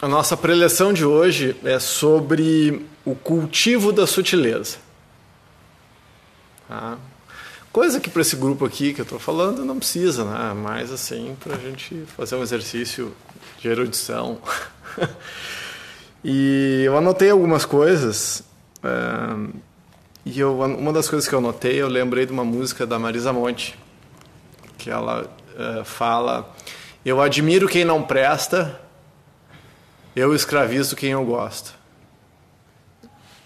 a nossa preleção de hoje é sobre o cultivo da sutileza. Tá? Coisa que para esse grupo aqui que eu estou falando não precisa, né? Mas assim, para a gente fazer um exercício de erudição. e eu anotei algumas coisas. É, e eu, uma das coisas que eu anotei, eu lembrei de uma música da Marisa Monte, que ela é, fala: Eu admiro quem não presta, eu escravizo quem eu gosto.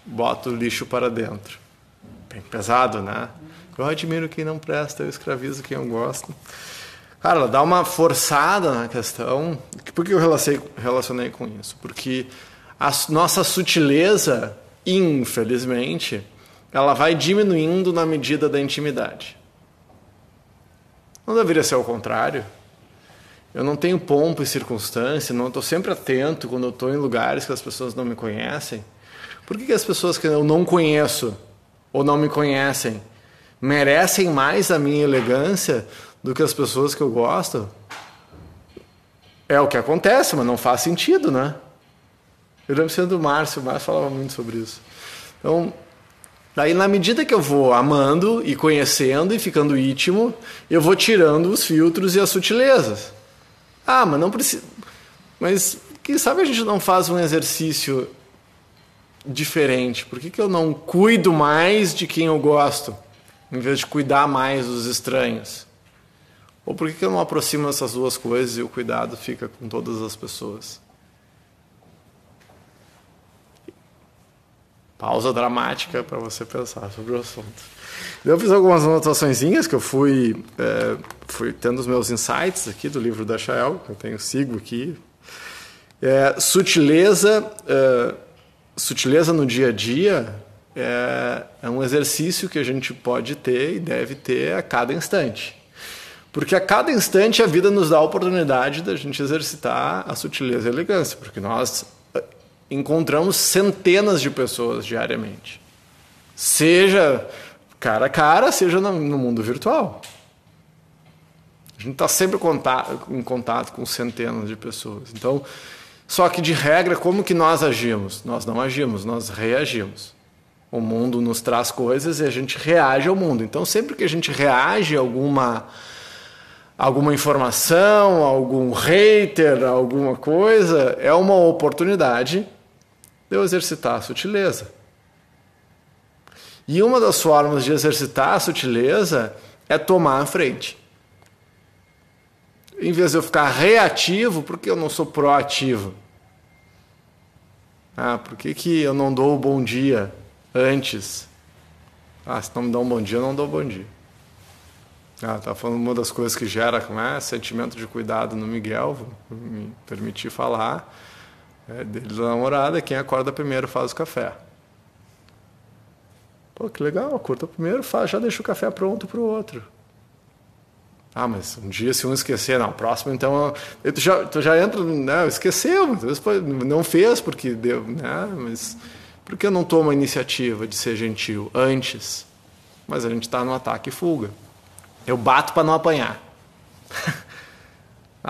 Boto o lixo para dentro. Bem pesado, né? Eu admiro quem não presta, eu escravizo quem eu gosto. Cara, dá uma forçada na questão. Por que eu relacionei com isso? Porque a nossa sutileza, infelizmente, ela vai diminuindo na medida da intimidade. Não deveria ser o contrário. Eu não tenho pompa e circunstância, não estou sempre atento quando eu estou em lugares que as pessoas não me conhecem. Por que, que as pessoas que eu não conheço ou não me conhecem merecem mais a minha elegância do que as pessoas que eu gosto? É o que acontece, mas não faz sentido, né? Eu lembro sendo do Márcio, o Márcio falava muito sobre isso. Então, daí na medida que eu vou amando e conhecendo e ficando íntimo, eu vou tirando os filtros e as sutilezas. Ah, mas não precisa. Mas quem sabe a gente não faz um exercício diferente? Por que, que eu não cuido mais de quem eu gosto? em vez de cuidar mais dos estranhos? Ou por que eu não aproximo essas duas coisas e o cuidado fica com todas as pessoas? Pausa dramática para você pensar sobre o assunto. Eu fiz algumas anotações que eu fui, é, fui tendo os meus insights aqui do livro da Chael, que eu tenho sigo aqui. É, sutileza, é, sutileza no dia a dia é, é um exercício que a gente pode ter e deve ter a cada instante. Porque a cada instante a vida nos dá a oportunidade da gente exercitar a sutileza e a elegância, porque nós encontramos centenas de pessoas diariamente. Seja cara a cara, seja no mundo virtual. A gente está sempre em contato com centenas de pessoas. Então, só que de regra, como que nós agimos? Nós não agimos, nós reagimos. O mundo nos traz coisas e a gente reage ao mundo. Então, sempre que a gente reage a alguma alguma informação, algum hater, alguma coisa, é uma oportunidade de eu exercitar a sutileza. E uma das formas de exercitar a sutileza é tomar a frente. Em vez de eu ficar reativo, porque eu não sou proativo? Ah, por que, que eu não dou o bom dia? antes. Ah, se não me dá um bom dia, eu não dou bom dia. Ah, tá falando uma das coisas que gera é, sentimento de cuidado no Miguel, vou me permitir falar. É dele da namorada, quem acorda primeiro faz o café. Pô, que legal, acorda primeiro, faz, já deixa o café pronto para o outro. Ah, mas um dia se um esquecer, não, próximo então. Tu já, tu já entra, né, esqueceu, não fez porque deu, né, mas por que eu não tomo a iniciativa de ser gentil antes? Mas a gente está no ataque e fuga. Eu bato para não apanhar.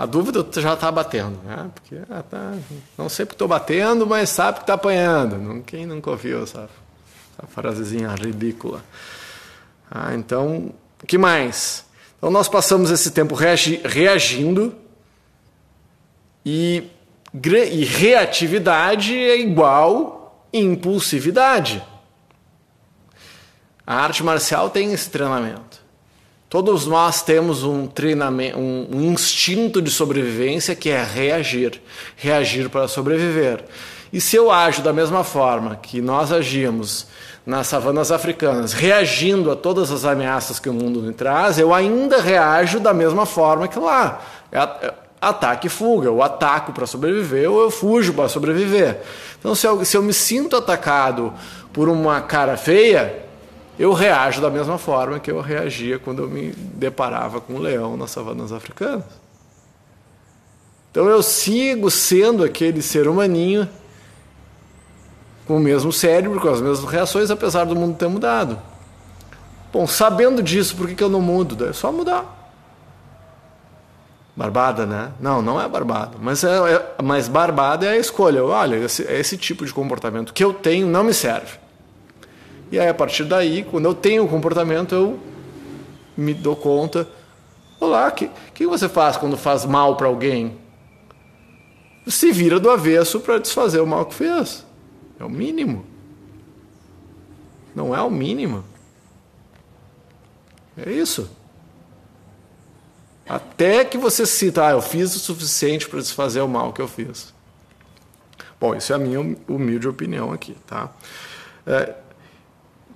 a dúvida já está batendo, né? Porque ah, tá, não sei porque estou batendo, mas sabe que está apanhando. Quem nunca ouviu essa, essa frasezinha ridícula? Ah, então, que mais? Então nós passamos esse tempo reagi reagindo e, e reatividade é igual impulsividade. A arte marcial tem esse treinamento. Todos nós temos um treinamento, um, instinto de sobrevivência que é reagir, reagir para sobreviver. E se eu ajo da mesma forma que nós agimos nas savanas africanas, reagindo a todas as ameaças que o mundo me traz, eu ainda reajo da mesma forma que lá. É, é ataque e fuga. Eu ataco para sobreviver ou eu fujo para sobreviver. Então, se eu, se eu me sinto atacado por uma cara feia, eu reajo da mesma forma que eu reagia quando eu me deparava com um leão nas savanas africanas. Então eu sigo sendo aquele ser humaninho com o mesmo cérebro, com as mesmas reações, apesar do mundo ter mudado. Bom, sabendo disso, por que, que eu não mudo? É só mudar. Barbada, né? Não, não é barbada. Mas, é, é, mas barbada é a escolha. Olha, esse, esse tipo de comportamento que eu tenho não me serve. E aí, a partir daí, quando eu tenho o comportamento, eu me dou conta. Olá, o que, que você faz quando faz mal para alguém? Se vira do avesso para desfazer o mal que fez. É o mínimo. Não é o mínimo. É isso. Até que você cita, ah, eu fiz o suficiente para desfazer o mal que eu fiz. Bom, isso é a minha humilde opinião aqui, tá? É,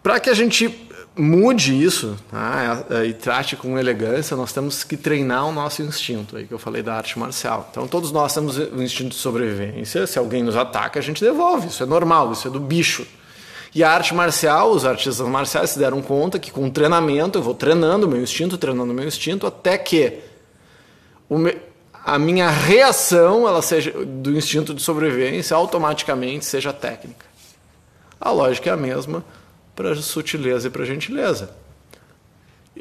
para que a gente mude isso tá? e trate com elegância, nós temos que treinar o nosso instinto, aí que eu falei da arte marcial. Então, todos nós temos o instinto de sobrevivência. Se alguém nos ataca, a gente devolve. Isso é normal, isso é do bicho. E a arte marcial, os artistas marciais se deram conta que com treinamento, eu vou treinando o meu instinto, treinando o meu instinto, até que me, a minha reação ela seja do instinto de sobrevivência automaticamente seja técnica. A lógica é a mesma para sutileza e para gentileza.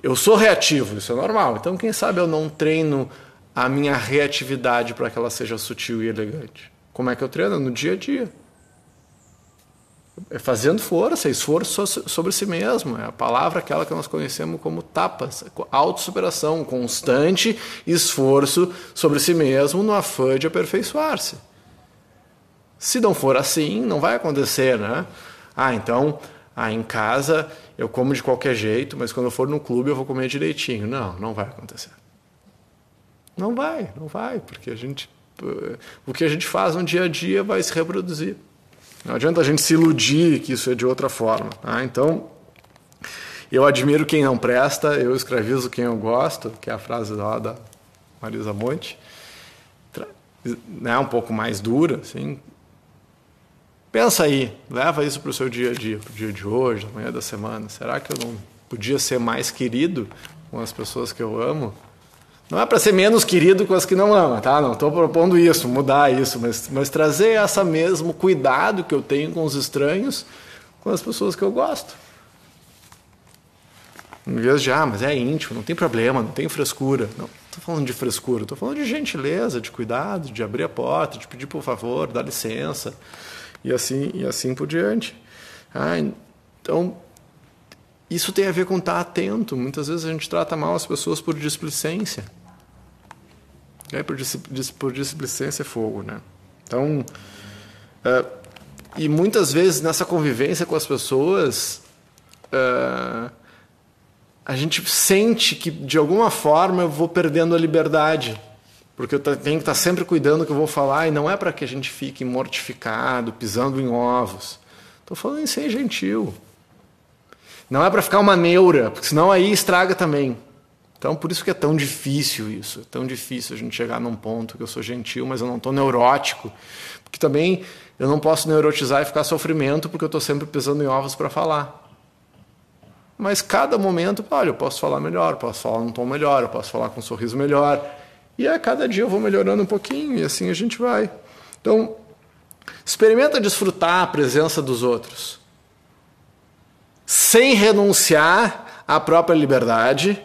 Eu sou reativo, isso é normal. Então, quem sabe eu não treino a minha reatividade para que ela seja sutil e elegante? Como é que eu treino? No dia a dia. É fazendo força, esforço sobre si mesmo. É a palavra aquela que nós conhecemos como tapas, autossuperação, constante esforço sobre si mesmo no afã de aperfeiçoar-se. Se não for assim, não vai acontecer, né? Ah, então, ah, em casa eu como de qualquer jeito, mas quando eu for no clube eu vou comer direitinho. Não, não vai acontecer. Não vai, não vai, porque a gente, o que a gente faz no dia a dia vai se reproduzir. Não adianta a gente se iludir que isso é de outra forma. Tá? Então, eu admiro quem não presta, eu escravizo quem eu gosto, que é a frase lá da Marisa Monte. Né, um pouco mais dura, assim. Pensa aí, leva isso para o seu dia a dia, para o dia de hoje, amanhã da semana. Será que eu não podia ser mais querido com as pessoas que eu amo? Não é para ser menos querido com as que não ama, tá? Não estou propondo isso, mudar isso, mas, mas trazer essa mesmo cuidado que eu tenho com os estranhos, com as pessoas que eu gosto. Em vez de, ah, mas é íntimo, não tem problema, não tem frescura. Não, estou falando de frescura, estou falando de gentileza, de cuidado, de abrir a porta, de pedir por favor, dar licença, e assim, e assim por diante. Ah, então, isso tem a ver com estar atento. Muitas vezes a gente trata mal as pessoas por displicência. É, por, por displicência é fogo, né? Então, uh, e muitas vezes nessa convivência com as pessoas, uh, a gente sente que de alguma forma eu vou perdendo a liberdade. Porque eu tenho que estar sempre cuidando do que eu vou falar, e não é para que a gente fique mortificado, pisando em ovos. Estou falando em ser gentil. Não é para ficar uma neura, porque senão aí estraga também. Então, por isso que é tão difícil isso. É tão difícil a gente chegar num ponto que eu sou gentil, mas eu não estou neurótico. Porque também eu não posso neurotizar e ficar sofrimento porque eu estou sempre pisando em ovos para falar. Mas cada momento, olha, eu posso falar melhor, posso falar num tom melhor, eu posso falar com um sorriso melhor. E a cada dia eu vou melhorando um pouquinho e assim a gente vai. Então, experimenta desfrutar a presença dos outros sem renunciar à própria liberdade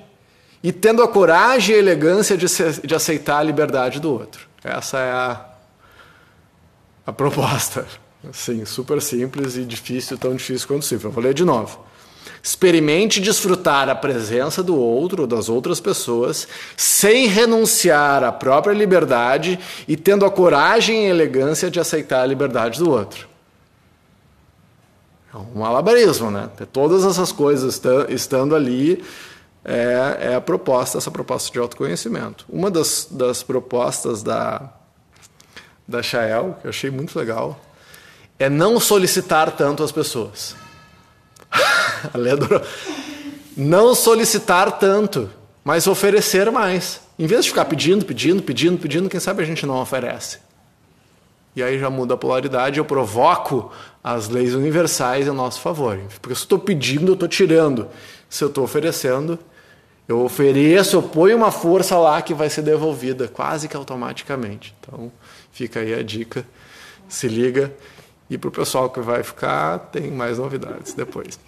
e tendo a coragem e a elegância de, se, de aceitar a liberdade do outro. Essa é a, a proposta. Assim, super simples e difícil, tão difícil quanto possível. Eu vou ler de novo. Experimente desfrutar a presença do outro ou das outras pessoas sem renunciar à própria liberdade e tendo a coragem e elegância de aceitar a liberdade do outro. É um malabarismo, né? Todas essas coisas estando ali é, é, a proposta, essa proposta de autoconhecimento. Uma das, das propostas da, da Chael, que eu achei muito legal, é não solicitar tanto as pessoas. a. Não solicitar tanto, mas oferecer mais. Em vez de ficar pedindo, pedindo, pedindo, pedindo, quem sabe a gente não oferece. E aí já muda a polaridade, eu provoco as leis universais a nosso favor. Porque se eu estou pedindo, eu estou tirando. Se eu estou oferecendo, eu ofereço, eu ponho uma força lá que vai ser devolvida quase que automaticamente. Então fica aí a dica, se liga. E para o pessoal que vai ficar, tem mais novidades depois.